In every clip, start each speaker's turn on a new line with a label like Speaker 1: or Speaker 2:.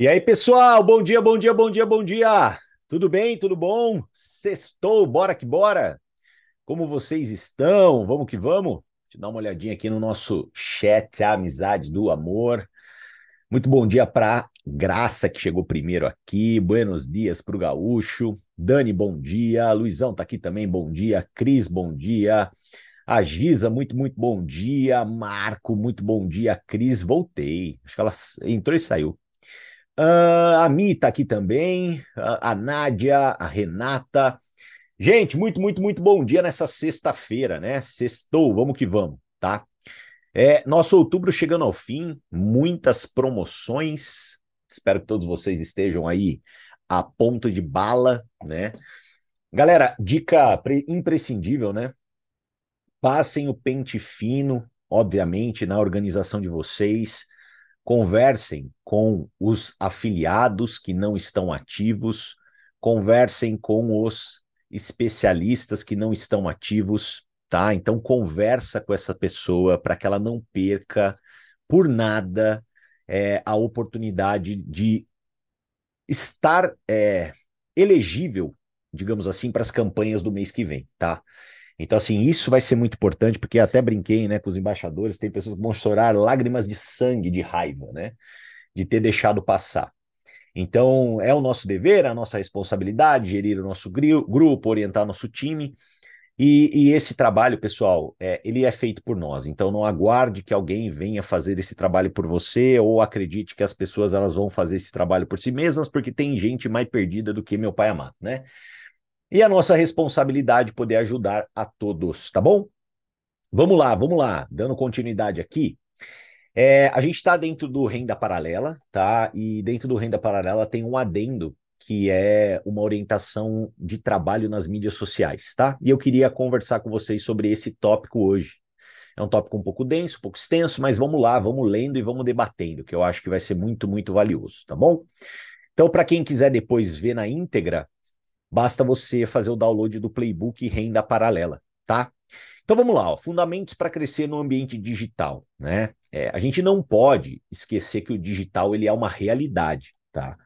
Speaker 1: E aí, pessoal, bom dia, bom dia, bom dia, bom dia. Tudo bem? Tudo bom? Sextou, bora que bora. Como vocês estão? Vamos que vamos. Eu dar uma olhadinha aqui no nosso chat, a amizade do amor. Muito bom dia para Graça, que chegou primeiro aqui. Buenos dias para o Gaúcho. Dani, bom dia. Luizão tá aqui também, bom dia. Cris, bom dia. A Giza, muito, muito bom dia. Marco, muito bom dia. Cris, voltei. Acho que ela entrou e saiu. Uh, a Mi tá aqui também, a, a Nádia, a Renata. Gente, muito, muito, muito bom dia nessa sexta-feira, né? Sextou, vamos que vamos, tá? É, nosso outubro chegando ao fim, muitas promoções. Espero que todos vocês estejam aí a ponto de bala, né? Galera, dica imprescindível, né? Passem o pente fino, obviamente, na organização de vocês conversem com os afiliados que não estão ativos, conversem com os especialistas que não estão ativos, tá? Então conversa com essa pessoa para que ela não perca por nada é, a oportunidade de estar é, elegível, digamos assim, para as campanhas do mês que vem, tá? Então, assim, isso vai ser muito importante, porque até brinquei, né, com os embaixadores, tem pessoas que vão chorar lágrimas de sangue, de raiva, né, de ter deixado passar. Então, é o nosso dever, a nossa responsabilidade, gerir o nosso grupo, orientar nosso time, e, e esse trabalho, pessoal, é, ele é feito por nós. Então, não aguarde que alguém venha fazer esse trabalho por você, ou acredite que as pessoas elas vão fazer esse trabalho por si mesmas, porque tem gente mais perdida do que meu pai amado, né? E a nossa responsabilidade poder ajudar a todos, tá bom? Vamos lá, vamos lá, dando continuidade aqui. É, a gente está dentro do Renda Paralela, tá? E dentro do Renda Paralela tem um adendo que é uma orientação de trabalho nas mídias sociais, tá? E eu queria conversar com vocês sobre esse tópico hoje. É um tópico um pouco denso, um pouco extenso, mas vamos lá, vamos lendo e vamos debatendo, que eu acho que vai ser muito, muito valioso, tá bom? Então, para quem quiser depois ver na íntegra, Basta você fazer o download do playbook Renda Paralela, tá? Então vamos lá, ó, fundamentos para crescer no ambiente digital, né? É, a gente não pode esquecer que o digital ele é uma realidade, tá?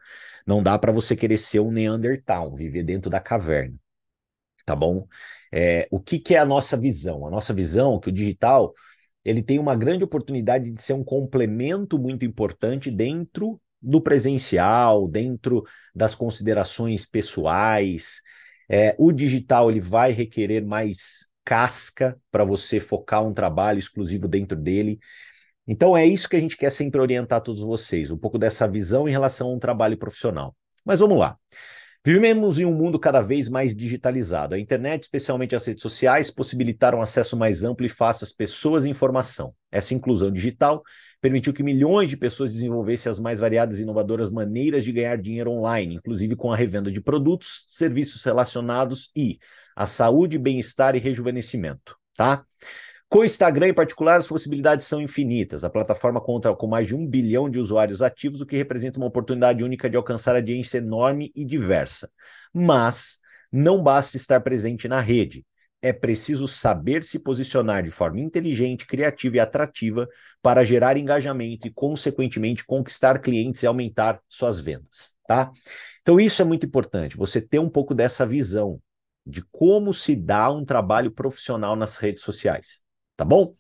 Speaker 1: Não dá para você querer ser um Neandertal, viver dentro da caverna, tá bom? É, o que, que é a nossa visão? A nossa visão é que o digital ele tem uma grande oportunidade de ser um complemento muito importante dentro do presencial, dentro das considerações pessoais. É, o digital ele vai requerer mais casca para você focar um trabalho exclusivo dentro dele. Então é isso que a gente quer sempre orientar todos vocês, um pouco dessa visão em relação a um trabalho profissional. Mas vamos lá. Vivemos em um mundo cada vez mais digitalizado. A internet, especialmente as redes sociais, possibilitaram acesso mais amplo e fácil às pessoas e informação. Essa inclusão digital permitiu que milhões de pessoas desenvolvessem as mais variadas e inovadoras maneiras de ganhar dinheiro online, inclusive com a revenda de produtos, serviços relacionados e a saúde, bem-estar e rejuvenescimento, tá? Com o Instagram, em particular, as possibilidades são infinitas. A plataforma conta com mais de um bilhão de usuários ativos, o que representa uma oportunidade única de alcançar audiência enorme e diversa. Mas não basta estar presente na rede é preciso saber se posicionar de forma inteligente, criativa e atrativa para gerar engajamento e, consequentemente, conquistar clientes e aumentar suas vendas, tá? Então, isso é muito importante, você ter um pouco dessa visão de como se dá um trabalho profissional nas redes sociais, tá bom?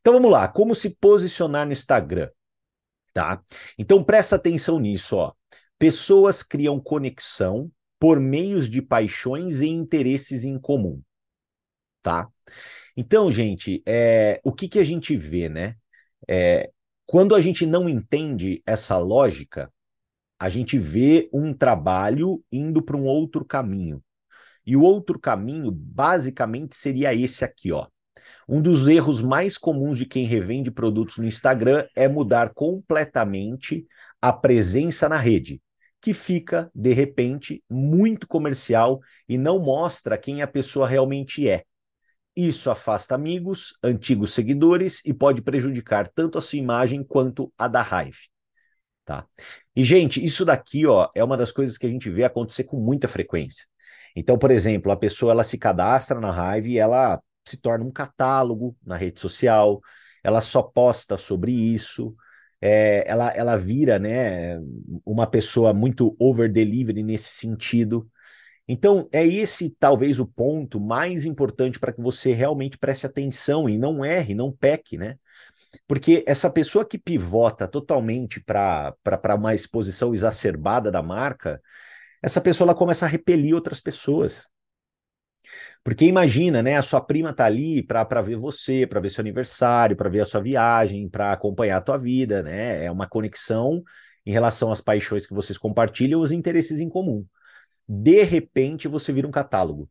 Speaker 1: Então, vamos lá, como se posicionar no Instagram, tá? Então, presta atenção nisso, ó. Pessoas criam conexão por meios de paixões e interesses em comum tá? Então, gente, é, o que, que a gente vê, né? É, quando a gente não entende essa lógica, a gente vê um trabalho indo para um outro caminho. E o outro caminho, basicamente, seria esse aqui, ó. Um dos erros mais comuns de quem revende produtos no Instagram é mudar completamente a presença na rede, que fica, de repente, muito comercial e não mostra quem a pessoa realmente é. Isso afasta amigos, antigos seguidores e pode prejudicar tanto a sua imagem quanto a da Hive. Tá? E, gente, isso daqui ó, é uma das coisas que a gente vê acontecer com muita frequência. Então, por exemplo, a pessoa ela se cadastra na Hive e ela se torna um catálogo na rede social, ela só posta sobre isso, é, ela, ela vira né, uma pessoa muito over-delivery nesse sentido. Então, é esse talvez o ponto mais importante para que você realmente preste atenção e não erre, não peque, né? Porque essa pessoa que pivota totalmente para uma exposição exacerbada da marca, essa pessoa ela começa a repelir outras pessoas. Porque imagina, né? A sua prima tá ali para ver você, para ver seu aniversário, para ver a sua viagem, para acompanhar a tua vida, né? É uma conexão em relação às paixões que vocês compartilham, os interesses em comum. De repente, você vira um catálogo.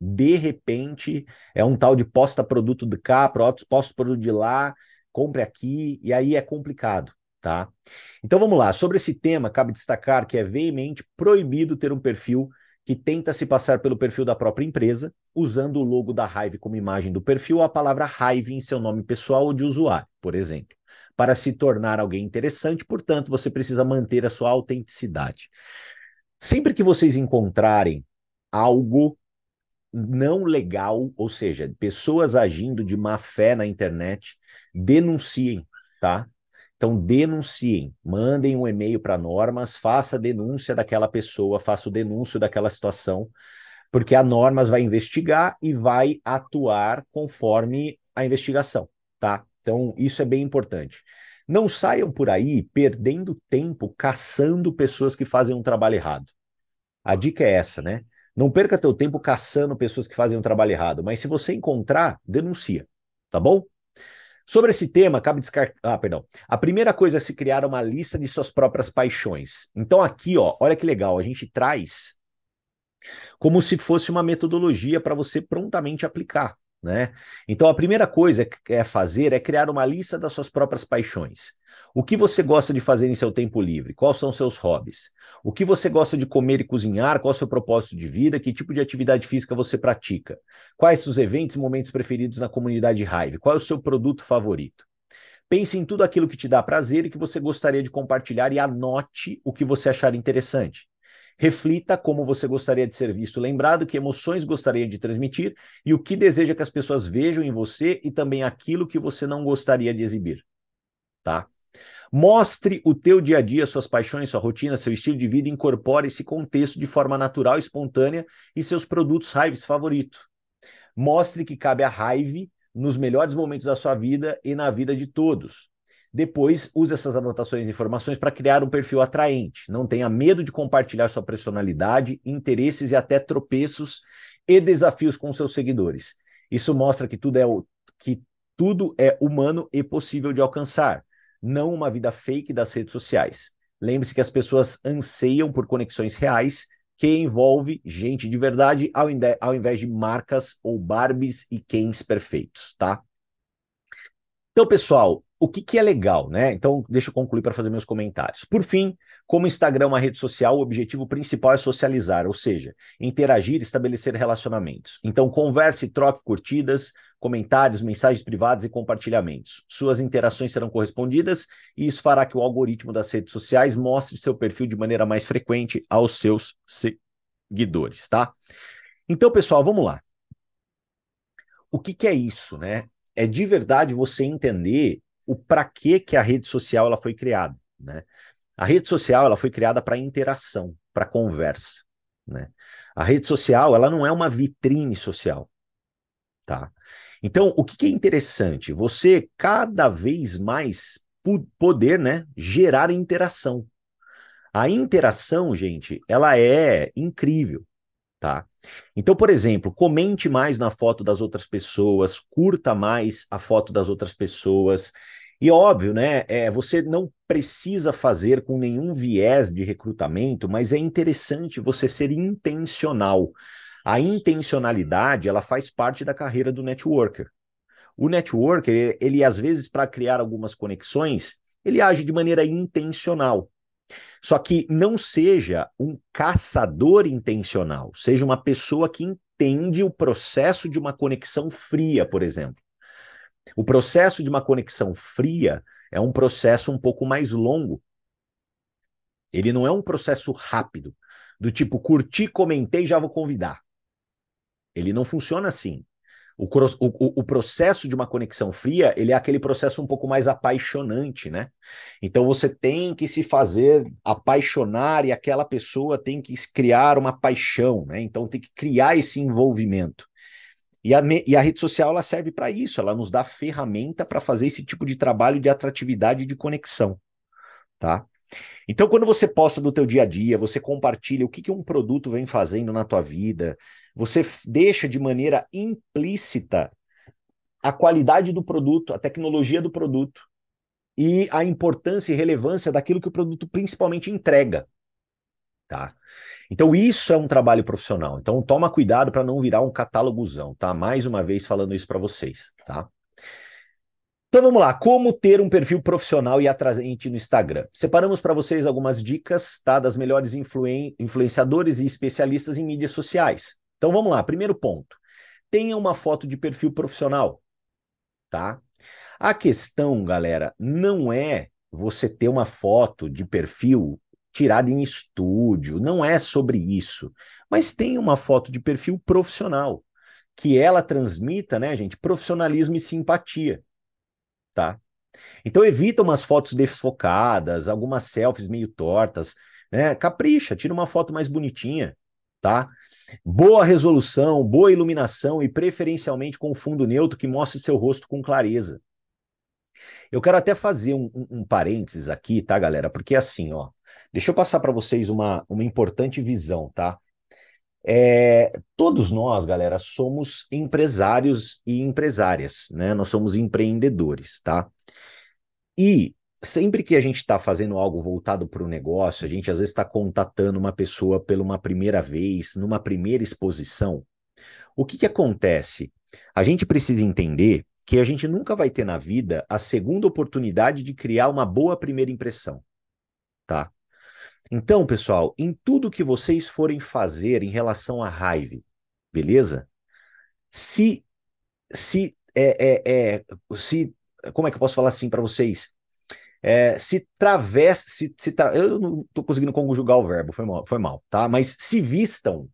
Speaker 1: De repente, é um tal de posta produto de cá, posta produto de lá, compre aqui, e aí é complicado, tá? Então vamos lá. Sobre esse tema, cabe destacar que é veemente proibido ter um perfil que tenta se passar pelo perfil da própria empresa, usando o logo da Hive como imagem do perfil ou a palavra Hive em seu nome pessoal ou de usuário, por exemplo. Para se tornar alguém interessante, portanto, você precisa manter a sua autenticidade. Sempre que vocês encontrarem algo não legal, ou seja, pessoas agindo de má fé na internet, denunciem, tá? Então, denunciem, mandem um e-mail para Normas, faça denúncia daquela pessoa, faça o denúncio daquela situação, porque a Normas vai investigar e vai atuar conforme a investigação, tá? Então, isso é bem importante. Não saiam por aí perdendo tempo caçando pessoas que fazem um trabalho errado. A dica é essa, né? Não perca teu tempo caçando pessoas que fazem um trabalho errado, mas se você encontrar, denuncia, tá bom? Sobre esse tema, cabe descartar. Ah, perdão. A primeira coisa é se criar uma lista de suas próprias paixões. Então, aqui, ó, olha que legal, a gente traz como se fosse uma metodologia para você prontamente aplicar. Né? Então, a primeira coisa que é fazer é criar uma lista das suas próprias paixões. O que você gosta de fazer em seu tempo livre? Quais são seus hobbies? O que você gosta de comer e cozinhar? Qual é o seu propósito de vida? Que tipo de atividade física você pratica? Quais os eventos e momentos preferidos na comunidade Hive? Qual é o seu produto favorito? Pense em tudo aquilo que te dá prazer e que você gostaria de compartilhar e anote o que você achar interessante. Reflita como você gostaria de ser visto, lembrado que emoções gostaria de transmitir e o que deseja que as pessoas vejam em você e também aquilo que você não gostaria de exibir, tá? Mostre o teu dia a dia, suas paixões, sua rotina, seu estilo de vida, incorpore esse contexto de forma natural, espontânea e seus produtos Hives favoritos. Mostre que cabe a Hive nos melhores momentos da sua vida e na vida de todos. Depois, use essas anotações e informações para criar um perfil atraente. Não tenha medo de compartilhar sua personalidade, interesses e até tropeços e desafios com seus seguidores. Isso mostra que tudo é, que tudo é humano e possível de alcançar não uma vida fake das redes sociais. Lembre-se que as pessoas anseiam por conexões reais que envolve gente de verdade ao, ao invés de marcas ou Barbies e Kens perfeitos, tá? Então, pessoal, o que, que é legal, né? Então, deixa eu concluir para fazer meus comentários. Por fim, como Instagram é uma rede social, o objetivo principal é socializar, ou seja, interagir e estabelecer relacionamentos. Então, converse, troque curtidas, comentários, mensagens privadas e compartilhamentos. Suas interações serão correspondidas e isso fará que o algoritmo das redes sociais mostre seu perfil de maneira mais frequente aos seus seguidores, tá? Então, pessoal, vamos lá. O que, que é isso, né? É de verdade você entender o para que que a rede social ela foi criada, né? A rede social ela foi criada para interação, para conversa, né? A rede social ela não é uma vitrine social, tá? Então, o que, que é interessante? Você cada vez mais poder, né, gerar interação. A interação, gente, ela é incrível, tá? Então, por exemplo, comente mais na foto das outras pessoas, curta mais a foto das outras pessoas, e óbvio, né? É, você não precisa fazer com nenhum viés de recrutamento, mas é interessante você ser intencional. A intencionalidade, ela faz parte da carreira do networker. O networker, ele, ele às vezes, para criar algumas conexões, ele age de maneira intencional. Só que não seja um caçador intencional, seja uma pessoa que entende o processo de uma conexão fria, por exemplo. O processo de uma conexão fria é um processo um pouco mais longo. Ele não é um processo rápido, do tipo curti, comentei, já vou convidar. Ele não funciona assim. O, o, o, processo de uma conexão fria, ele é aquele processo um pouco mais apaixonante, né? Então você tem que se fazer apaixonar e aquela pessoa tem que criar uma paixão, né? Então tem que criar esse envolvimento. E a, e a rede social ela serve para isso, ela nos dá ferramenta para fazer esse tipo de trabalho de atratividade e de conexão, tá? Então, quando você posta do teu dia a dia, você compartilha o que, que um produto vem fazendo na tua vida, você deixa de maneira implícita a qualidade do produto, a tecnologia do produto e a importância e relevância daquilo que o produto principalmente entrega, tá? Então isso é um trabalho profissional. Então toma cuidado para não virar um catálogozão, tá? Mais uma vez falando isso para vocês, tá? Então vamos lá, como ter um perfil profissional e atraente no Instagram? Separamos para vocês algumas dicas, tá, das melhores influen influenciadores e especialistas em mídias sociais. Então vamos lá, primeiro ponto. Tenha uma foto de perfil profissional, tá? A questão, galera, não é você ter uma foto de perfil tirada em estúdio, não é sobre isso. Mas tem uma foto de perfil profissional, que ela transmita, né, gente, profissionalismo e simpatia tá? Então evita umas fotos desfocadas, algumas selfies meio tortas, né? Capricha, tira uma foto mais bonitinha, tá? Boa resolução, boa iluminação e preferencialmente com fundo neutro que mostre seu rosto com clareza. Eu quero até fazer um, um, um parênteses aqui, tá, galera? Porque assim, ó, deixa eu passar para vocês uma, uma importante visão, tá? É, todos nós, galera, somos empresários e empresárias, né? Nós somos empreendedores, tá? E sempre que a gente está fazendo algo voltado para o negócio, a gente às vezes está contatando uma pessoa pela uma primeira vez, numa primeira exposição. O que, que acontece? A gente precisa entender que a gente nunca vai ter na vida a segunda oportunidade de criar uma boa primeira impressão, tá? Então, pessoal, em tudo que vocês forem fazer em relação à raiva, beleza? Se, se, é, é, é, se, como é que eu posso falar assim para vocês? É, se travesse, se, se tra... eu não estou conseguindo conjugar o verbo, foi mal, foi mal, tá? Mas se vistam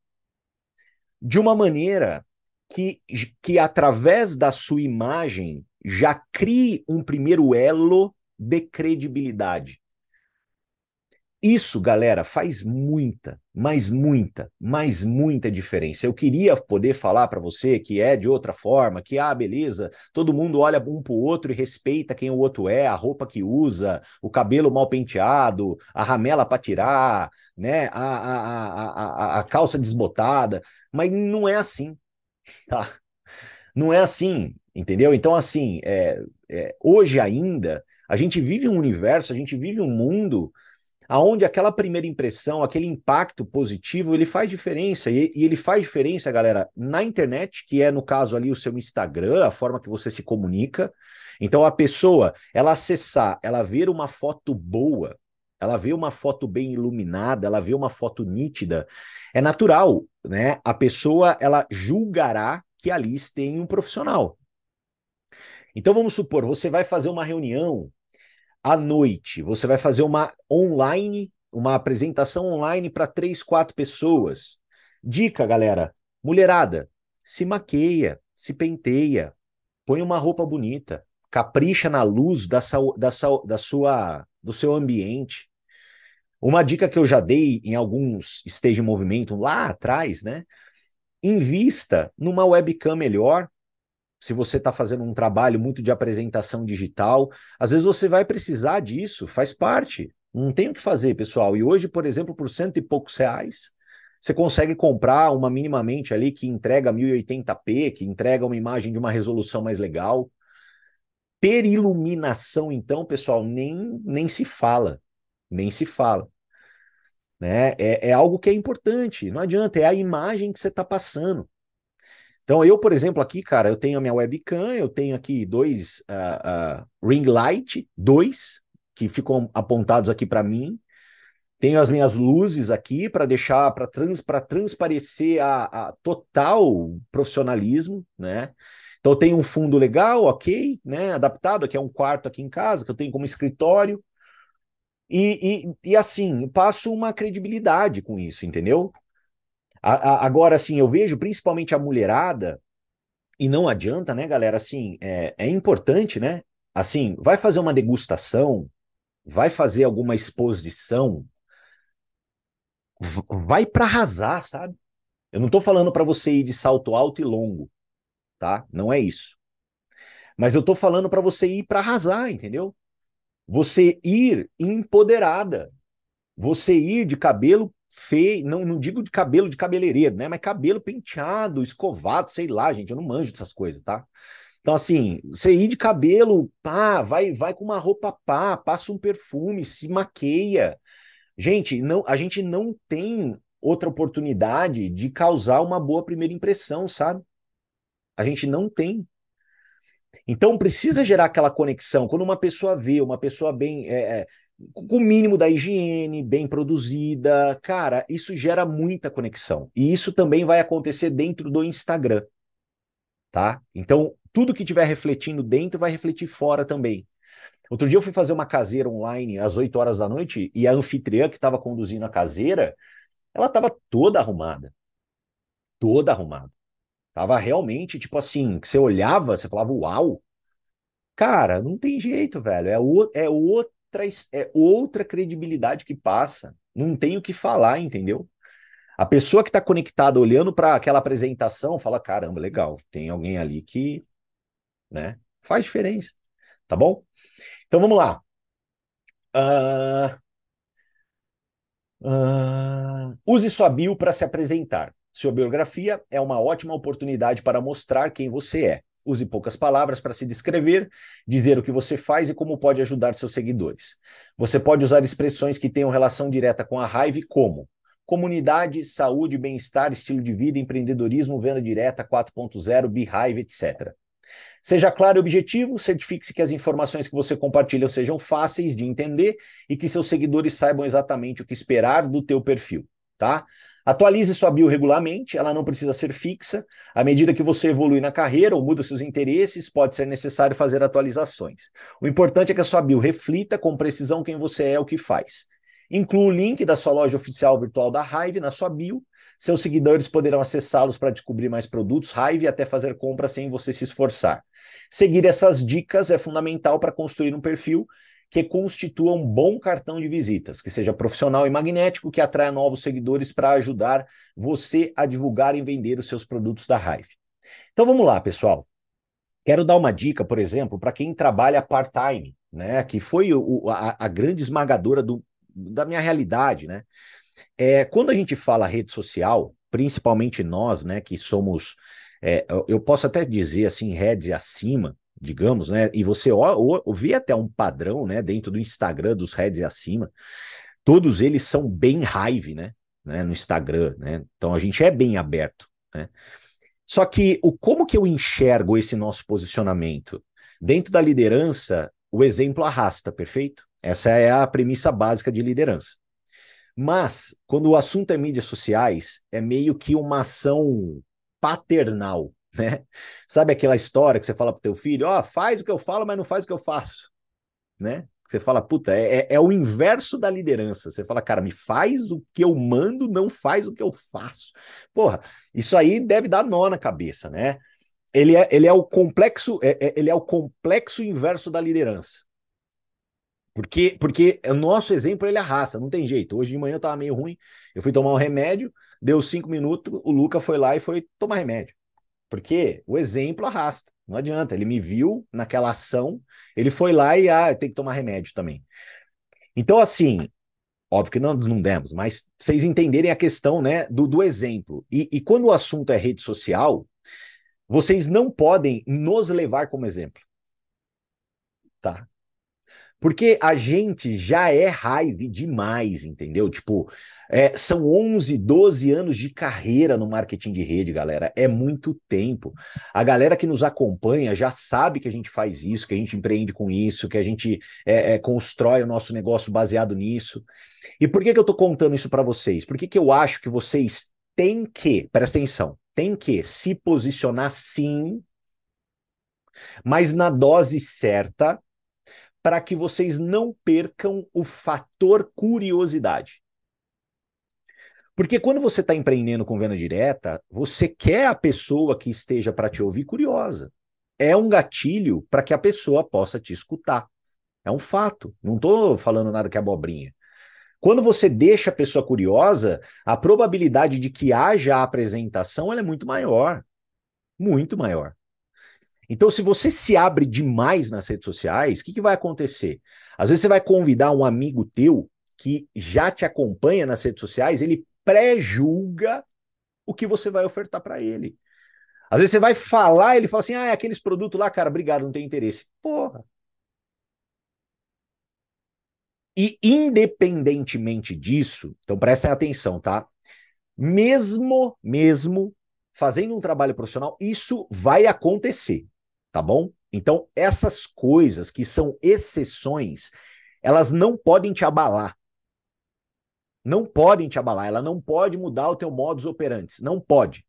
Speaker 1: de uma maneira que, que através da sua imagem já crie um primeiro elo de credibilidade. Isso, galera, faz muita, mas muita, mas muita diferença. Eu queria poder falar para você que é de outra forma, que, ah, beleza, todo mundo olha um para o outro e respeita quem o outro é, a roupa que usa, o cabelo mal penteado, a ramela para tirar, né, a, a, a, a, calça desbotada, mas não é assim, tá? Não é assim, entendeu? Então, assim, é, é, hoje ainda, a gente vive um universo, a gente vive um mundo aonde aquela primeira impressão, aquele impacto positivo, ele faz diferença. E, e, ele faz diferença, galera, na internet, que é, no caso ali, o seu Instagram, a forma que você se comunica. Então, a pessoa, ela acessar, ela ver uma foto boa, ela vê uma foto bem iluminada, ela vê uma foto nítida, é natural, né? A pessoa, ela julgará que ali tem um profissional. Então, vamos supor, você vai fazer uma reunião à noite, você vai fazer uma online, uma apresentação online para três, quatro pessoas. Dica, galera, mulherada, se maqueia, se penteia, põe uma roupa bonita, capricha na luz da, da, da sua, do seu ambiente. Uma dica que eu já dei em alguns Stage Movimento lá atrás, né? Invista numa webcam melhor, se você está fazendo um trabalho muito de apresentação digital, às vezes você vai precisar disso, faz parte. Não tem o que fazer, pessoal. E hoje, por exemplo, por cento e poucos reais, você consegue comprar uma minimamente ali que entrega 1080p, que entrega uma imagem de uma resolução mais legal. Per iluminação, então, pessoal, nem, nem se fala. Nem se fala. Né? É, é algo que é importante. Não adianta, é a imagem que você está passando. Então, eu, por exemplo, aqui, cara, eu tenho a minha webcam, eu tenho aqui dois uh, uh, ring light, dois, que ficam apontados aqui para mim. Tenho as minhas luzes aqui para deixar, para trans, transparecer a, a, total profissionalismo, né? Então, eu tenho um fundo legal, ok, né? Adaptado, aqui é um quarto aqui em casa, que eu tenho como escritório. E, e, e assim, passo uma credibilidade com isso, entendeu? A, a, agora, assim, eu vejo principalmente a mulherada E não adianta, né, galera? Assim, é, é importante, né? Assim, vai fazer uma degustação, vai fazer alguma exposição, vai para arrasar, sabe? Eu não tô falando para você ir de salto alto e longo, tá? Não é isso. Mas eu tô falando para você ir para arrasar, entendeu? Você ir empoderada. Você ir de cabelo feio, não, não digo de cabelo de cabeleireiro, né? Mas cabelo penteado, escovado, sei lá, gente, eu não manjo dessas coisas, tá? Então, assim, você ir de cabelo, pá, vai, vai com uma roupa pá, passa um perfume, se maqueia. Gente, não, a gente não tem outra oportunidade de causar uma boa primeira impressão, sabe? A gente não tem. Então precisa gerar aquela conexão. Quando uma pessoa vê, uma pessoa bem. É, é, com o mínimo da higiene, bem produzida, cara, isso gera muita conexão. E isso também vai acontecer dentro do Instagram. Tá? Então, tudo que estiver refletindo dentro vai refletir fora também. Outro dia eu fui fazer uma caseira online às 8 horas da noite e a anfitriã que estava conduzindo a caseira, ela estava toda arrumada. Toda arrumada. Tava realmente, tipo assim, que você olhava, você falava, uau. Cara, não tem jeito, velho. É, o, é, outra, é outra credibilidade que passa. Não tem o que falar, entendeu? A pessoa que está conectada olhando para aquela apresentação fala: caramba, legal, tem alguém ali que né, faz diferença. Tá bom? Então vamos lá. Uh, uh, use sua bio para se apresentar. Sua biografia é uma ótima oportunidade para mostrar quem você é. Use poucas palavras para se descrever, dizer o que você faz e como pode ajudar seus seguidores. Você pode usar expressões que tenham relação direta com a raiva, como comunidade, saúde, bem-estar, estilo de vida, empreendedorismo, venda direta 4.0, Beehive, etc. Seja claro e objetivo, certifique-se que as informações que você compartilha sejam fáceis de entender e que seus seguidores saibam exatamente o que esperar do teu perfil, tá? Atualize sua bio regularmente, ela não precisa ser fixa. À medida que você evolui na carreira ou muda seus interesses, pode ser necessário fazer atualizações. O importante é que a sua bio reflita com precisão quem você é e o que faz. Inclua o link da sua loja oficial virtual da Hive na sua bio. Seus seguidores poderão acessá-los para descobrir mais produtos Hive e até fazer compras sem você se esforçar. Seguir essas dicas é fundamental para construir um perfil que constitua um bom cartão de visitas, que seja profissional e magnético, que atraia novos seguidores para ajudar você a divulgar e vender os seus produtos da Hive. Então vamos lá, pessoal. Quero dar uma dica, por exemplo, para quem trabalha part-time, né? Que foi o, a, a, grande esmagadora do, da minha realidade, né? É, quando a gente fala rede social, principalmente nós, né, que somos, é, eu posso até dizer assim, redes acima, digamos, né? E você vê até um padrão, né, dentro do Instagram dos heads e acima. Todos eles são bem raive, né? né no Instagram, né? Então a gente é bem aberto, né? Só que o como que eu enxergo esse nosso posicionamento? Dentro da liderança, o exemplo arrasta, perfeito? Essa é a premissa básica de liderança. Mas, quando o assunto é mídias sociais, é meio que uma ação paternal, né? Sabe aquela história que você fala pro teu filho, ó, oh, faz o que eu falo, mas não faz o que eu faço, né? Você fala, puta, é, é, é, o inverso da liderança. Você fala, cara, me faz o que eu mando, não faz o que eu faço. Porra, isso aí deve dar nó na cabeça, né? Ele é, ele é o complexo, é, é ele é o complexo inverso da liderança. Porque, porque o nosso exemplo ele arrasta, não tem jeito. Hoje de manhã eu tava meio ruim, eu fui tomar um remédio, deu cinco minutos, o Luca foi lá e foi tomar remédio. Porque o exemplo arrasta. Não adianta. Ele me viu naquela ação, ele foi lá e ah, tem que tomar remédio também. Então, assim, óbvio que nós não demos, mas vocês entenderem a questão né, do, do exemplo. E, e quando o assunto é rede social, vocês não podem nos levar como exemplo. Tá? Porque a gente já é raiva demais, entendeu? Tipo, é, são 11, 12 anos de carreira no marketing de rede, galera. É muito tempo. A galera que nos acompanha já sabe que a gente faz isso, que a gente empreende com isso, que a gente é, é, constrói o nosso negócio baseado nisso. E por que, que eu tô contando isso para vocês? Por que, que eu acho que vocês têm que, presta atenção, têm que se posicionar sim, mas na dose certa para que vocês não percam o fator curiosidade. Porque quando você está empreendendo com venda direta, você quer a pessoa que esteja para te ouvir curiosa. É um gatilho para que a pessoa possa te escutar. É um fato. Não estou falando nada que é abobrinha. Quando você deixa a pessoa curiosa, a probabilidade de que haja a apresentação é muito maior. Muito maior. Então, se você se abre demais nas redes sociais, o que, que vai acontecer? Às vezes você vai convidar um amigo teu que já te acompanha nas redes sociais, ele pré-julga o que você vai ofertar para ele. Às vezes você vai falar, ele fala assim: ah, é aqueles produtos lá, cara, obrigado, não tem interesse. Porra. E independentemente disso, então prestem atenção, tá? Mesmo, mesmo fazendo um trabalho profissional, isso vai acontecer, tá bom? Então, essas coisas que são exceções, elas não podem te abalar. Não podem te abalar, ela não pode mudar o teu modus operandi, não pode.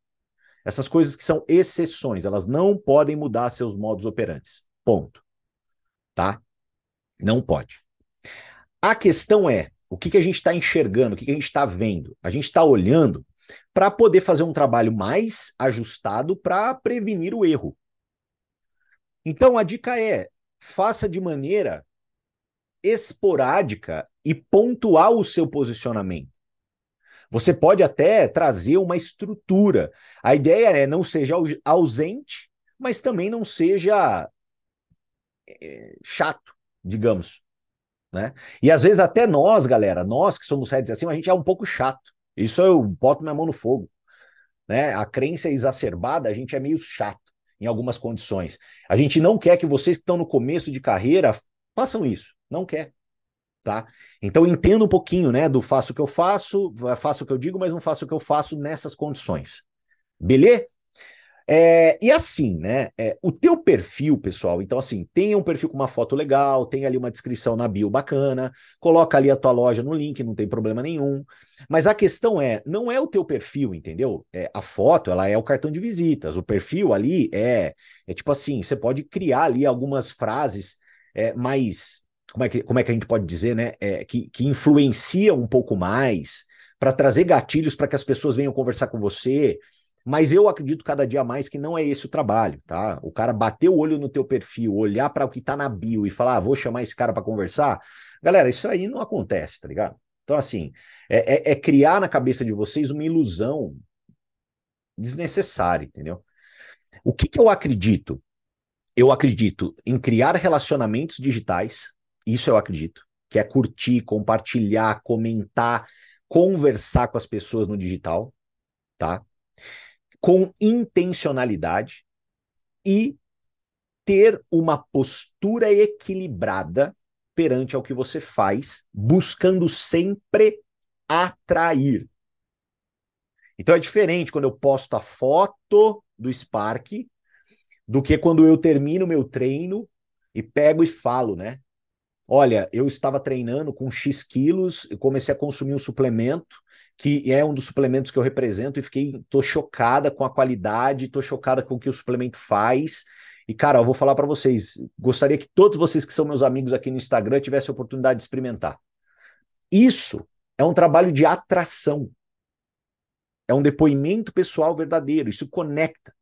Speaker 1: Essas coisas que são exceções, elas não podem mudar seus modus operandi. Ponto. Tá? Não pode. A questão é, o que, que a gente está enxergando, o que, que a gente está vendo? A gente está olhando para poder fazer um trabalho mais ajustado para prevenir o erro. Então a dica é: faça de maneira esporádica e pontual o seu posicionamento. Você pode até trazer uma estrutura. A ideia é não seja ausente, mas também não seja é, chato, digamos. Né? E às vezes até nós, galera, nós que somos redes assim, a gente é um pouco chato. Isso eu boto minha mão no fogo. Né? A crença exacerbada, a gente é meio chato em algumas condições. A gente não quer que vocês que estão no começo de carreira façam isso. Não quer. Tá? Então entenda um pouquinho, né, do faço o que eu faço, faço o que eu digo, mas não faço o que eu faço nessas condições. Beleza? É, e assim, né? É, o teu perfil, pessoal, então assim, tenha um perfil com uma foto legal, tem ali uma descrição na bio bacana, coloca ali a tua loja no link, não tem problema nenhum. Mas a questão é, não é o teu perfil, entendeu? É, a foto, ela é o cartão de visitas. O perfil ali é, é tipo assim, você pode criar ali algumas frases é, mais, como é, que, como é que a gente pode dizer, né? É, que, que influenciam um pouco mais, para trazer gatilhos para que as pessoas venham conversar com você. Mas eu acredito cada dia mais que não é esse o trabalho, tá? O cara bater o olho no teu perfil, olhar para o que tá na bio e falar, ah, vou chamar esse cara para conversar. Galera, isso aí não acontece, tá ligado? Então, assim, é, é, é criar na cabeça de vocês uma ilusão desnecessária, entendeu? O que, que eu acredito? Eu acredito em criar relacionamentos digitais, isso eu acredito, que é curtir, compartilhar, comentar, conversar com as pessoas no digital, tá? Com intencionalidade e ter uma postura equilibrada perante ao que você faz, buscando sempre atrair. Então é diferente quando eu posto a foto do Spark do que quando eu termino meu treino e pego e falo, né? Olha, eu estava treinando com X quilos, e comecei a consumir um suplemento que é um dos suplementos que eu represento e fiquei, tô chocada com a qualidade, tô chocada com o que o suplemento faz. E, cara, eu vou falar para vocês, gostaria que todos vocês que são meus amigos aqui no Instagram tivessem a oportunidade de experimentar. Isso é um trabalho de atração. É um depoimento pessoal verdadeiro, isso conecta.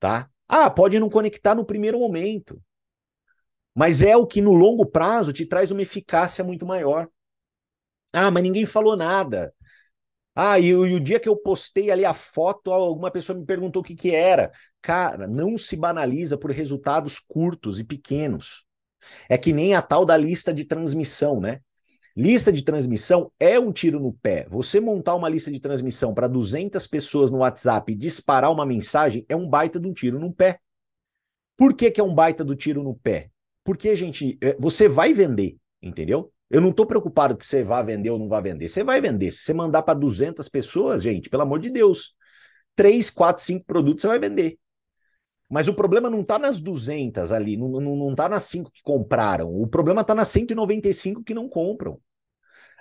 Speaker 1: Tá? Ah, pode não conectar no primeiro momento. Mas é o que no longo prazo te traz uma eficácia muito maior. Ah, mas ninguém falou nada. Ah, e, e, o dia que eu postei ali a foto, alguma pessoa me perguntou o que, que era. Cara, não se banaliza por resultados curtos e pequenos. É que nem a tal da lista de transmissão, né? Lista de transmissão é um tiro no pé. Você montar uma lista de transmissão para 200 pessoas no WhatsApp e disparar uma mensagem é um baita de um tiro no pé. Por que, que é um baita do tiro no pé? Porque, gente, é, você vai vender, entendeu? Eu não estou preocupado que você vá vender ou não vá vender. Você vai vender. Se você mandar para 200 pessoas, gente, pelo amor de Deus, 3, 4, 5 produtos você vai vender. Mas o problema não está nas 200 ali, não, não, não tá nas 5 que compraram. O problema está nas 195 que não compram.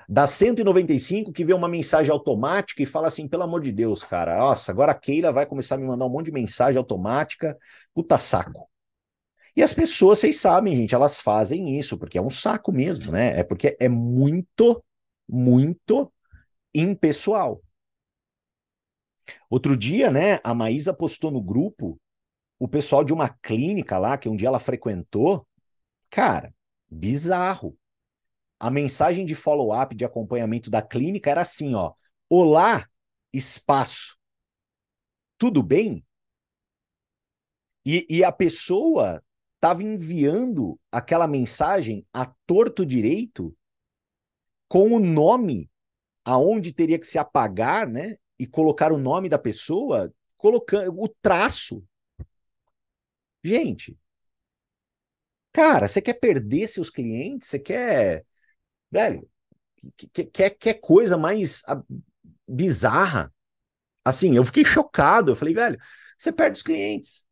Speaker 1: Das 195 que vê uma mensagem automática e fala assim: pelo amor de Deus, cara, nossa, agora a Keila vai começar a me mandar um monte de mensagem automática, puta saco. E as pessoas, vocês sabem, gente, elas fazem isso, porque é um saco mesmo, né? É porque é muito, muito impessoal. Outro dia, né, a Maísa postou no grupo o pessoal de uma clínica lá, que um dia ela frequentou. Cara, bizarro. A mensagem de follow-up, de acompanhamento da clínica era assim, ó. Olá, espaço. Tudo bem? E, e a pessoa estava enviando aquela mensagem a torto direito com o nome aonde teria que se apagar, né? E colocar o nome da pessoa, colocando o traço. Gente, cara, você quer perder seus clientes? Você quer, velho, quer, quer coisa mais bizarra? Assim, eu fiquei chocado. Eu falei, velho, você perde os clientes.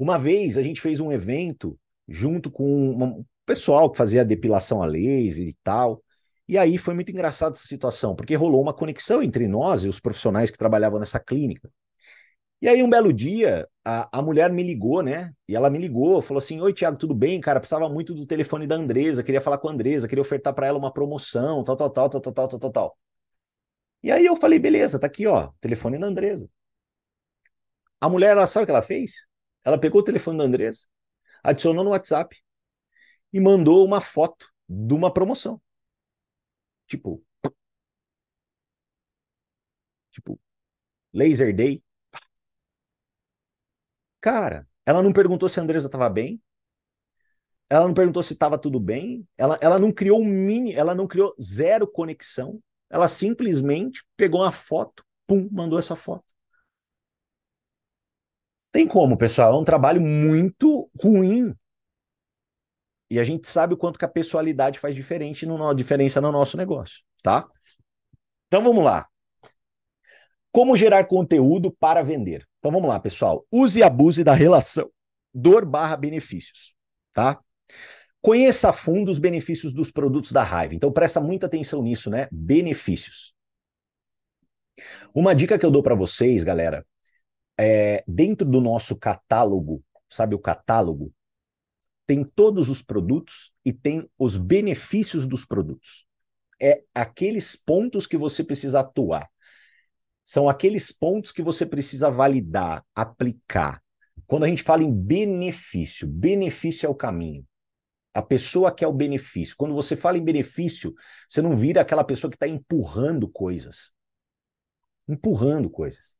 Speaker 1: Uma vez a gente fez um evento junto com um pessoal que fazia depilação a laser e tal. E aí foi muito engraçado essa situação, porque rolou uma conexão entre nós e os profissionais que trabalhavam nessa clínica. E aí, um belo dia, a, a mulher me ligou, né? E ela me ligou, falou assim: Oi, Tiago, tudo bem? Cara, precisava muito do telefone da Andresa, queria falar com a Andresa, queria ofertar para ela uma promoção, tal, tal, tal, tal, tal, tal, tal, tal. E aí eu falei: beleza, tá aqui, ó, telefone da Andresa. A mulher, ela sabe o que ela fez? Ela pegou o telefone da Andresa, adicionou no WhatsApp e mandou uma foto de uma promoção. Tipo. Tipo, Laser Day. Cara, ela não perguntou se a Andresa estava bem. Ela não perguntou se estava tudo bem. Ela, ela não criou um mini, ela não criou zero conexão. Ela simplesmente pegou uma foto, pum, mandou essa foto. Tem como, pessoal, é um trabalho muito ruim. E a gente sabe o quanto que a pessoalidade faz diferente no, diferença no nosso negócio, tá? Então vamos lá. Como gerar conteúdo para vender? Então vamos lá, pessoal. Use e abuse da relação dor barra benefícios, tá? Conheça a fundo os benefícios dos produtos da Hive. Então presta muita atenção nisso, né? Benefícios. Uma dica que eu dou para vocês, galera, é dentro do nosso catálogo, sabe o catálogo? Tem todos os produtos e tem os benefícios dos produtos. É aqueles pontos que você precisa atuar. São aqueles pontos que você precisa validar, aplicar. Quando a gente fala em benefício, benefício é o caminho. A pessoa quer o benefício. Quando você fala em benefício, você não vira aquela pessoa que está empurrando coisas. Empurrando coisas.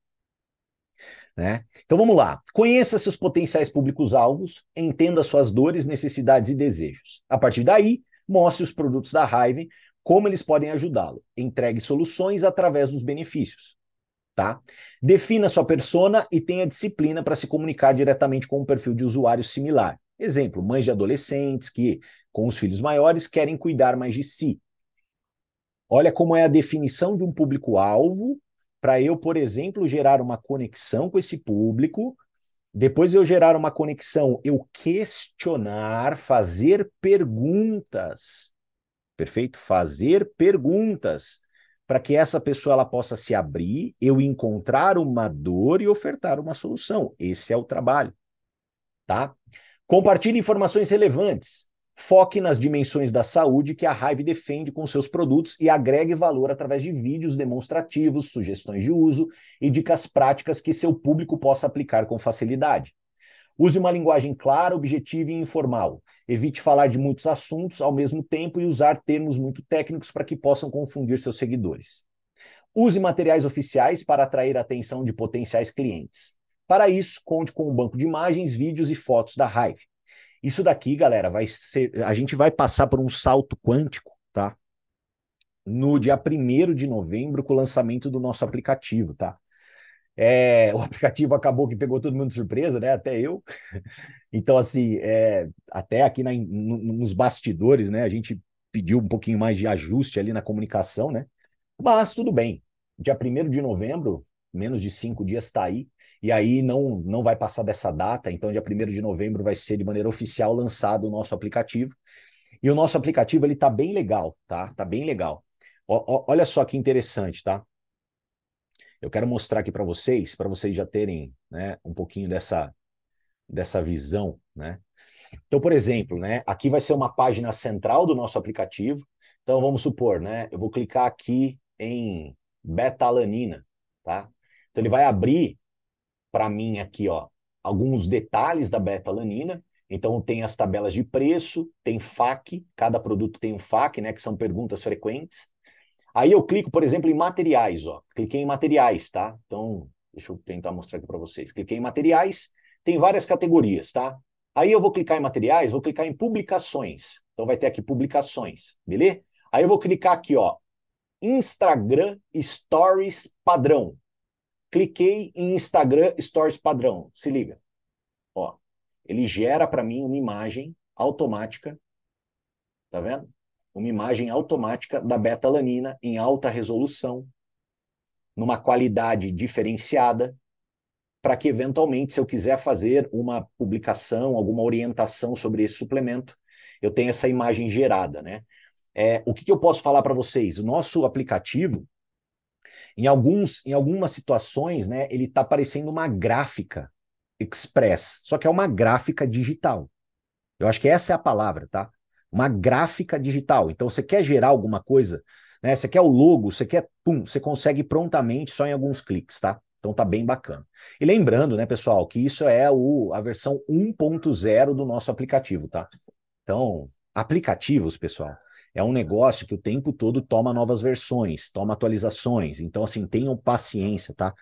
Speaker 1: Né? Então vamos lá. Conheça seus potenciais públicos-alvos, entenda suas dores, necessidades e desejos. A partir daí, mostre os produtos da Hive, como eles podem ajudá-lo. Entregue soluções através dos benefícios. Tá? Defina sua persona e tenha disciplina para se comunicar diretamente com um perfil de usuário similar. Exemplo, mães de adolescentes que, com os filhos maiores, querem cuidar mais de si. Olha como é a definição de um público-alvo para eu, por exemplo, gerar uma conexão com esse público. Depois eu gerar uma conexão, eu questionar, fazer perguntas. Perfeito? Fazer perguntas para que essa pessoa ela possa se abrir, eu encontrar uma dor e ofertar uma solução. Esse é o trabalho, tá? Compartilhe informações relevantes. Foque nas dimensões da saúde que a Hive defende com seus produtos e agregue valor através de vídeos demonstrativos, sugestões de uso e dicas práticas que seu público possa aplicar com facilidade. Use uma linguagem clara, objetiva e informal. Evite falar de muitos assuntos ao mesmo tempo e usar termos muito técnicos para que possam confundir seus seguidores. Use materiais oficiais para atrair a atenção de potenciais clientes. Para isso, conte com um banco de imagens, vídeos e fotos da Hive. Isso daqui, galera, vai ser. A gente vai passar por um salto quântico, tá? No dia 1 de novembro, com o lançamento do nosso aplicativo, tá? É, o aplicativo acabou que pegou todo mundo de surpresa, né? Até eu. Então, assim, é, até aqui na, nos bastidores, né? A gente pediu um pouquinho mais de ajuste ali na comunicação, né? Mas tudo bem. Dia 1 de novembro, menos de cinco dias, está aí e aí não, não vai passar dessa data, então dia 1 de novembro vai ser de maneira oficial lançado o nosso aplicativo. E o nosso aplicativo ele tá bem legal, tá? Tá bem legal. O, olha só que interessante, tá? Eu quero mostrar aqui para vocês, para vocês já terem, né, um pouquinho dessa dessa visão, né? Então, por exemplo, né, aqui vai ser uma página central do nosso aplicativo. Então, vamos supor, né, eu vou clicar aqui em betalanina, tá? Então ele vai abrir para mim aqui, ó, alguns detalhes da betalanina. Então tem as tabelas de preço, tem FAQ, cada produto tem um FAQ, né, que são perguntas frequentes. Aí eu clico, por exemplo, em materiais, ó. Cliquei em materiais, tá? Então, deixa eu tentar mostrar aqui para vocês. Cliquei em materiais, tem várias categorias, tá? Aí eu vou clicar em materiais, vou clicar em publicações. Então vai ter aqui publicações, beleza? Aí eu vou clicar aqui, ó, Instagram Stories padrão. Cliquei em Instagram Stories padrão. Se liga. Ó, ele gera para mim uma imagem automática. Tá vendo? Uma imagem automática da betalanina em alta resolução, numa qualidade diferenciada, para que eventualmente, se eu quiser fazer uma publicação, alguma orientação sobre esse suplemento, eu tenha essa imagem gerada, né? É, o que, que eu posso falar para vocês? Nosso aplicativo, em, alguns, em algumas situações, né, ele está parecendo uma gráfica express, só que é uma gráfica digital. Eu acho que essa é a palavra, tá? Uma gráfica digital. Então, você quer gerar alguma coisa, né? Você quer o logo, você quer, pum, você consegue prontamente só em alguns cliques, tá? Então tá bem bacana. E lembrando, né, pessoal, que isso é o, a versão 1.0 do nosso aplicativo, tá? Então, aplicativos, pessoal, é um negócio que o tempo todo toma novas versões, toma atualizações. Então, assim, tenham paciência, tá?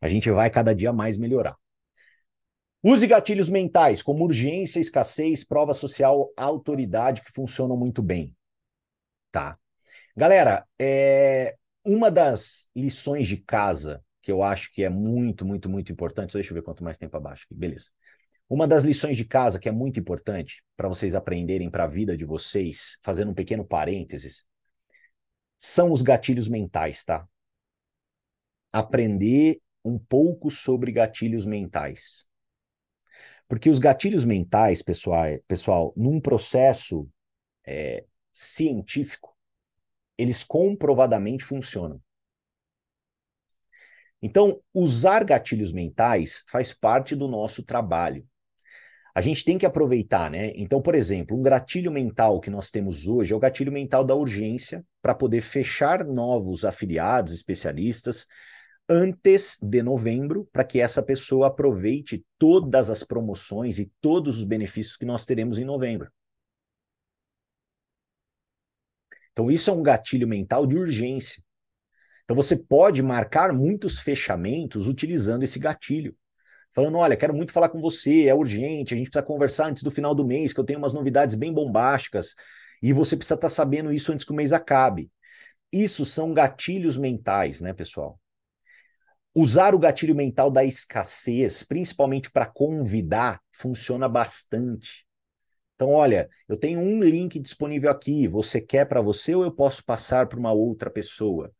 Speaker 1: A gente vai cada dia mais melhorar. Use gatilhos mentais como urgência, escassez, prova social, autoridade, que funcionam muito bem. Tá? Galera, é... uma das lições de casa que eu acho que é muito, muito, muito importante. Deixa eu ver quanto mais tempo abaixo aqui. Beleza. Uma das lições de casa que é muito importante para vocês aprenderem para a vida de vocês, fazendo um pequeno parênteses, são os gatilhos mentais, tá? Aprender um pouco sobre gatilhos mentais. Porque os gatilhos mentais, pessoal, pessoal num processo é, científico, eles comprovadamente funcionam. Então, usar gatilhos mentais faz parte do nosso trabalho a gente tem que aproveitar, né? Então, por exemplo, um gatilho mental que nós temos hoje é o gatilho mental da urgência para poder fechar novos afiliados, especialistas, antes de novembro, para que essa pessoa aproveite todas as promoções e todos os benefícios que nós teremos em novembro. Então, isso é um gatilho mental de urgência. Então, você pode marcar muitos fechamentos utilizando esse gatilho falando: olha, quero muito falar com você, é urgente, a gente precisa conversar antes do final do mês, que eu tenho umas novidades bem bombásticas, e você precisa estar tá sabendo isso antes que o mês acabe. Isso são gatilhos mentais, né, pessoal? Usar o gatilho mental da escassez, principalmente para convidar, funciona bastante. Então, olha, eu tenho um link disponível aqui. Você quer para você ou eu posso passar para uma outra pessoa?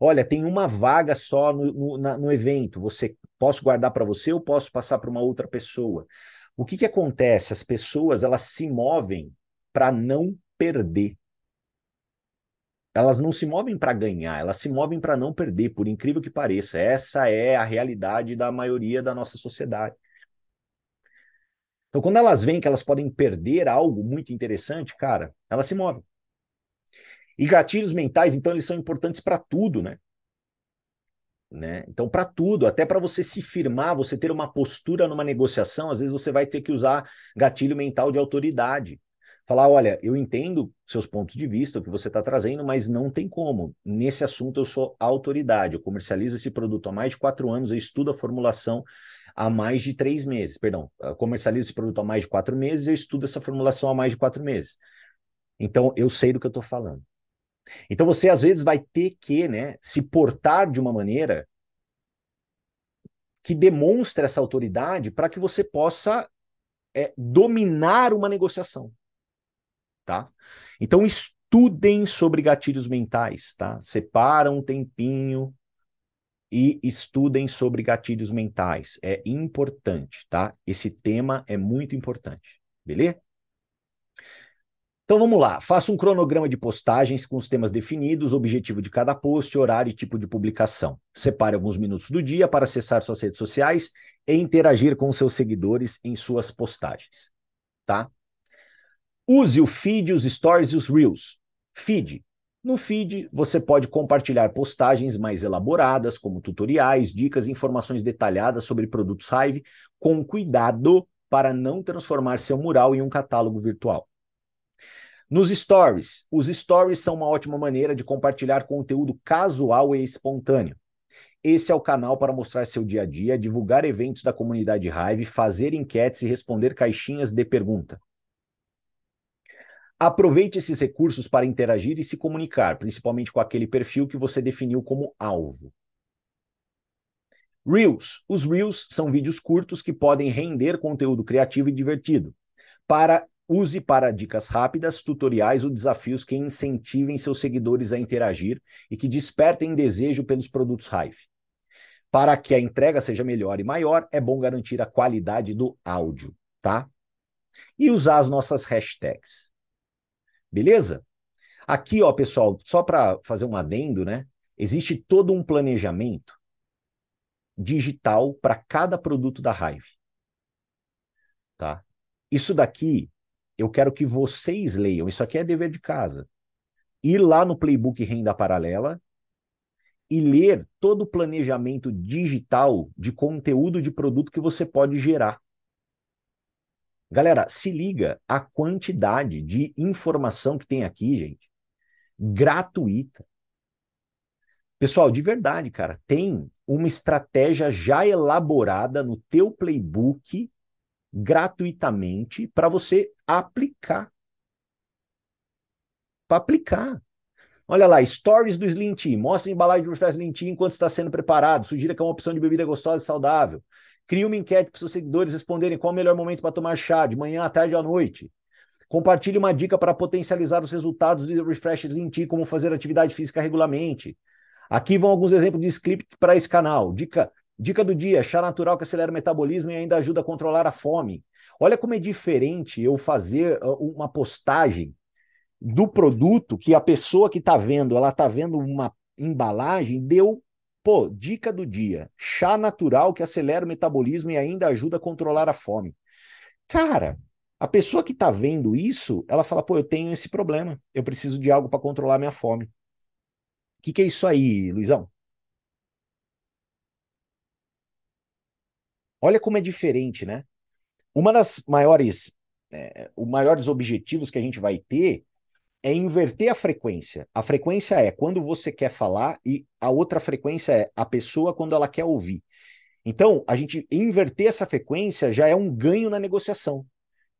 Speaker 1: Olha, tem uma vaga só no, no, na, no evento. Você posso guardar para você ou posso passar para uma outra pessoa? O que, que acontece? As pessoas elas se movem para não perder. Elas não se movem para ganhar, elas se movem para não perder, por incrível que pareça. Essa é a realidade da maioria da nossa sociedade. Então, quando elas veem que elas podem perder algo muito interessante, cara, elas se movem. E gatilhos mentais, então, eles são importantes para tudo, né? né? Então, para tudo, até para você se firmar, você ter uma postura numa negociação, às vezes você vai ter que usar gatilho mental de autoridade. Falar, olha, eu entendo seus pontos de vista, o que você está trazendo, mas não tem como. Nesse assunto eu sou autoridade, eu comercializo esse produto há mais de quatro anos, eu estudo a formulação há mais de três meses. Perdão, eu comercializo esse produto há mais de quatro meses, eu estudo essa formulação há mais de quatro meses. Então, eu sei do que eu estou falando. Então você às vezes vai ter que, né, se portar de uma maneira que demonstre essa autoridade para que você possa é, dominar uma negociação, tá? Então estudem sobre gatilhos mentais, tá? Separa um tempinho e estudem sobre gatilhos mentais. É importante, tá? Esse tema é muito importante, beleza? Então vamos lá, faça um cronograma de postagens com os temas definidos, objetivo de cada post, horário e tipo de publicação. Separe alguns minutos do dia para acessar suas redes sociais e interagir com seus seguidores em suas postagens, tá? Use o feed, os stories e os reels. Feed, No feed, você pode compartilhar postagens mais elaboradas, como tutoriais, dicas e informações detalhadas sobre produtos Hive, com cuidado para não transformar seu mural em um catálogo virtual. Nos stories, os stories são uma ótima maneira de compartilhar conteúdo casual e espontâneo. Esse é o canal para mostrar seu dia a dia, divulgar eventos da comunidade Hive, fazer enquetes e responder caixinhas de pergunta. Aproveite esses recursos para interagir e se comunicar, principalmente com aquele perfil que você definiu como alvo. Reels. Os Reels são vídeos curtos que podem render conteúdo criativo e divertido. Para use para dicas rápidas, tutoriais ou desafios que incentivem seus seguidores a interagir e que despertem desejo pelos produtos Hive. Para que a entrega seja melhor e maior, é bom garantir a qualidade do áudio, tá? E usar as nossas hashtags. Beleza? Aqui, ó, pessoal, só para fazer um adendo, né? Existe todo um planejamento digital para cada produto da Hive. Tá? Isso daqui eu quero que vocês leiam. Isso aqui é dever de casa. Ir lá no playbook Renda Paralela e ler todo o planejamento digital de conteúdo de produto que você pode gerar. Galera, se liga a quantidade de informação que tem aqui, gente. Gratuita. Pessoal, de verdade, cara, tem uma estratégia já elaborada no teu playbook gratuitamente para você aplicar. Para aplicar. Olha lá, stories do Slim Tea. Mostra a embalagem do Refresh Slim Tea enquanto está sendo preparado. Sugira que é uma opção de bebida gostosa e saudável. Crie uma enquete para seus seguidores responderem qual é o melhor momento para tomar chá, de manhã, à tarde ou à noite. Compartilhe uma dica para potencializar os resultados do Refresh em ti, como fazer atividade física regularmente. Aqui vão alguns exemplos de script para esse canal. Dica, dica do dia: chá natural que acelera o metabolismo e ainda ajuda a controlar a fome. Olha como é diferente eu fazer uh, uma postagem do produto que a pessoa que está vendo, ela está vendo uma embalagem, deu Pô, dica do dia: chá natural que acelera o metabolismo e ainda ajuda a controlar a fome. Cara, a pessoa que está vendo isso, ela fala: pô, eu tenho esse problema, eu preciso de algo para controlar minha fome. O que, que é isso aí, Luizão? Olha como é diferente, né? Uma das maiores, é, os maiores objetivos que a gente vai ter é inverter a frequência. A frequência é quando você quer falar e a outra frequência é a pessoa quando ela quer ouvir. Então, a gente inverter essa frequência já é um ganho na negociação.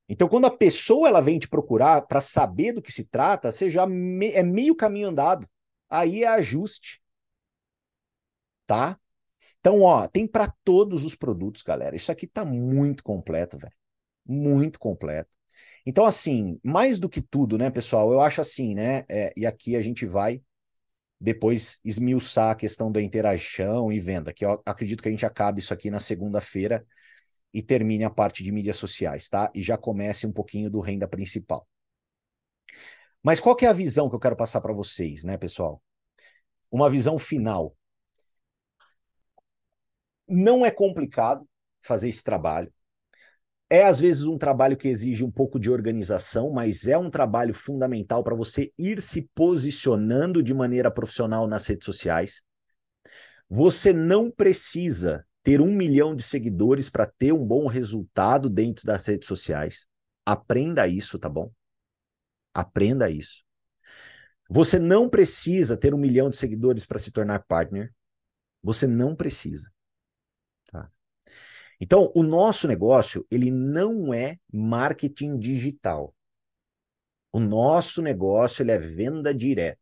Speaker 1: Então, quando a pessoa ela vem te procurar para saber do que se trata, você já me, é meio caminho andado. Aí é ajuste. Tá? Então, ó, tem para todos os produtos, galera. Isso aqui tá muito completo, velho. Muito completo. Então, assim, mais do que tudo, né, pessoal, eu acho assim, né, é, e aqui a gente vai depois esmiuçar a questão da interação e venda, que eu acredito que a gente acabe isso aqui na segunda-feira e termine a parte de mídias sociais, tá? E já comece um pouquinho do renda principal. Mas qual que é a visão que eu quero passar para vocês, né, pessoal? Uma visão final. Não é complicado fazer esse trabalho. É às vezes um trabalho que exige um pouco de organização, mas é um trabalho fundamental para você ir se posicionando de maneira profissional nas redes sociais. Você não precisa ter um milhão de seguidores para ter um bom resultado dentro das redes sociais. Aprenda isso, tá bom? Aprenda isso. Você não precisa ter um milhão de seguidores para se tornar partner. Você não precisa. Então, o nosso negócio, ele não é marketing digital. O nosso negócio, ele é venda direta.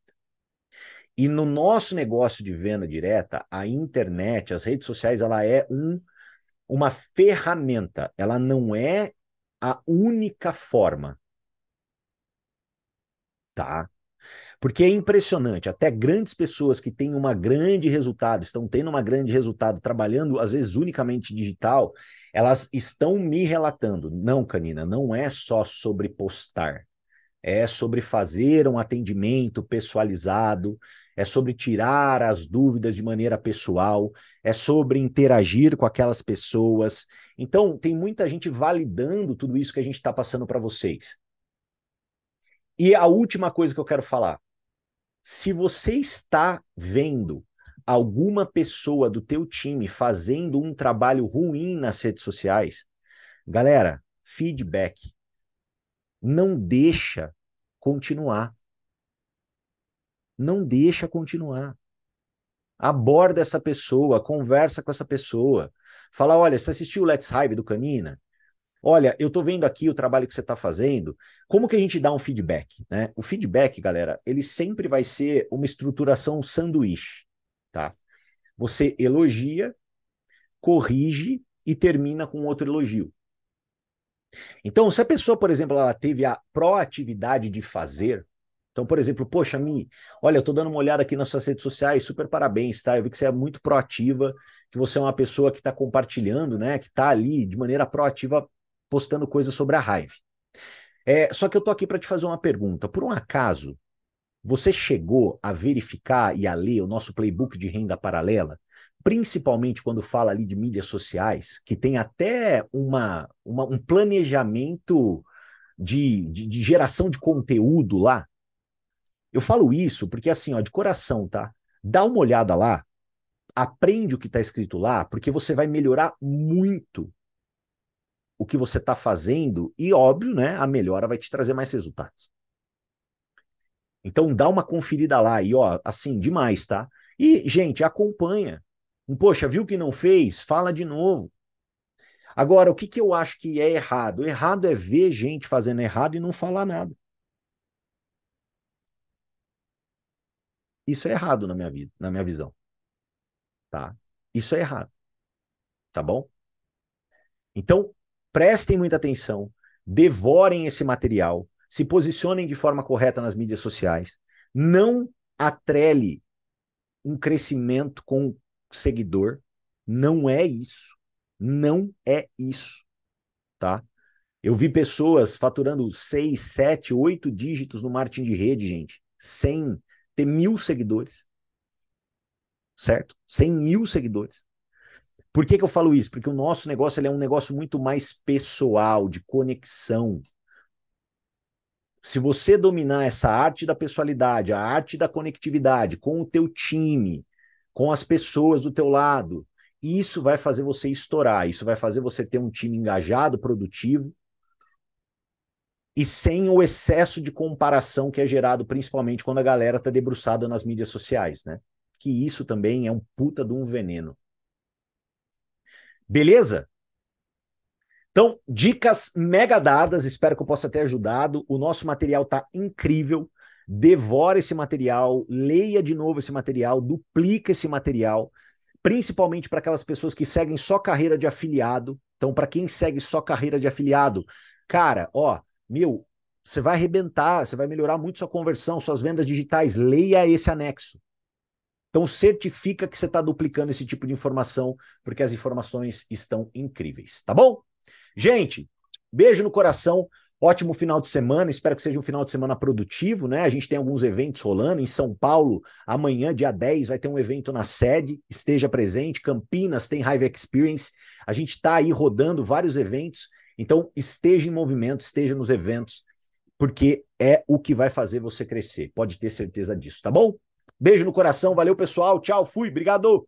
Speaker 1: E no nosso negócio de venda direta, a internet, as redes sociais, ela é um, uma ferramenta, ela não é a única forma. Tá? Porque é impressionante, até grandes pessoas que têm uma grande resultado, estão tendo uma grande resultado trabalhando, às vezes, unicamente digital, elas estão me relatando. Não, Canina, não é só sobre postar. É sobre fazer um atendimento pessoalizado, é sobre tirar as dúvidas de maneira pessoal, é sobre interagir com aquelas pessoas. Então, tem muita gente validando tudo isso que a gente está passando para vocês. E a última coisa que eu quero falar Se você está vendo alguma pessoa do teu time fazendo um trabalho ruim nas redes sociais, galera, feedback. Não deixa continuar. Não deixa continuar. Aborda essa pessoa, conversa com essa pessoa. Fala, olha, você assistiu o Let's Hype do Canina? Olha, eu estou vendo aqui o trabalho que você está fazendo. Como que a gente dá um feedback? Né? O feedback, galera, ele sempre vai ser uma estruturação sanduíche, tá? Você elogia, corrige e termina com outro elogio. Então, se a pessoa, por exemplo, ela teve a proatividade de fazer, então, por exemplo, poxa, Mi, olha, eu estou dando uma olhada aqui nas suas redes sociais, super parabéns, tá? Eu vi que você é muito proativa, que você é uma pessoa que está compartilhando, né? Que está ali de maneira proativa postando coisas sobre a raiva. É, só que eu tô aqui para te fazer uma pergunta. Por um acaso, você chegou a verificar e a ler o nosso playbook de renda paralela? Principalmente quando fala ali de mídias sociais, que tem até uma, uma um planejamento de, de, de geração de conteúdo lá. Eu falo isso porque, assim, ó, de coração, tá? Dá uma olhada lá, aprende o que está escrito lá, porque você vai melhorar muito o que você está fazendo e, óbvio, né, a melhora vai te trazer mais resultados. Então, dá uma conferida lá e, ó, assim, demais, tá? E, gente, acompanha. Poxa, viu que não fez? Fala de novo. Agora, o que, que eu acho que é errado? Errado é ver gente fazendo errado e não falar nada. Isso é errado na minha vida, na minha visão. Tá? Isso é errado. Tá bom? Então, prestem muita atenção, devorem esse material, se posicionem de forma correta nas mídias sociais, não atrele um crescimento com seguidor, não é isso. Não é isso, tá? Eu vi pessoas faturando seis, sete, oito dígitos no marketing de rede, gente, sem ter mil seguidores. Certo? 100 mil seguidores. Por que, que eu falo isso? Porque o nosso negócio é um negócio muito mais pessoal, de conexão. Se você dominar essa arte da pessoalidade, a arte da conectividade com o teu time, com as pessoas do teu lado, isso vai fazer você estourar, isso vai fazer você ter um time engajado, produtivo, e sem o excesso de comparação que é gerado principalmente quando a galera está debruçada nas mídias sociais, né? Que isso também é um puta de um veneno. Beleza? Então, dicas mega dadas, espero que eu possa ter ajudado. O nosso material tá incrível. Devora esse material, leia de novo esse material, duplica esse material, principalmente para aquelas pessoas que seguem só carreira de afiliado. Então, para quem segue só carreira de afiliado, cara, ó, meu, você vai arrebentar, você vai melhorar muito sua conversão, suas vendas digitais. Leia esse anexo. Então, certifica que você está duplicando esse tipo de informação, porque as informações estão incríveis, tá bom? Gente, beijo no coração. Ótimo final de semana, espero que seja um final de semana produtivo, né? A gente tem alguns eventos rolando em São Paulo. Amanhã, dia 10, vai ter um evento na sede, esteja presente. Campinas tem Hive Experience. A gente está aí rodando vários eventos. Então, esteja em movimento, esteja nos eventos, porque é o que vai fazer você crescer. Pode ter certeza disso, tá bom? Beijo no coração, valeu pessoal, tchau, fui, obrigado.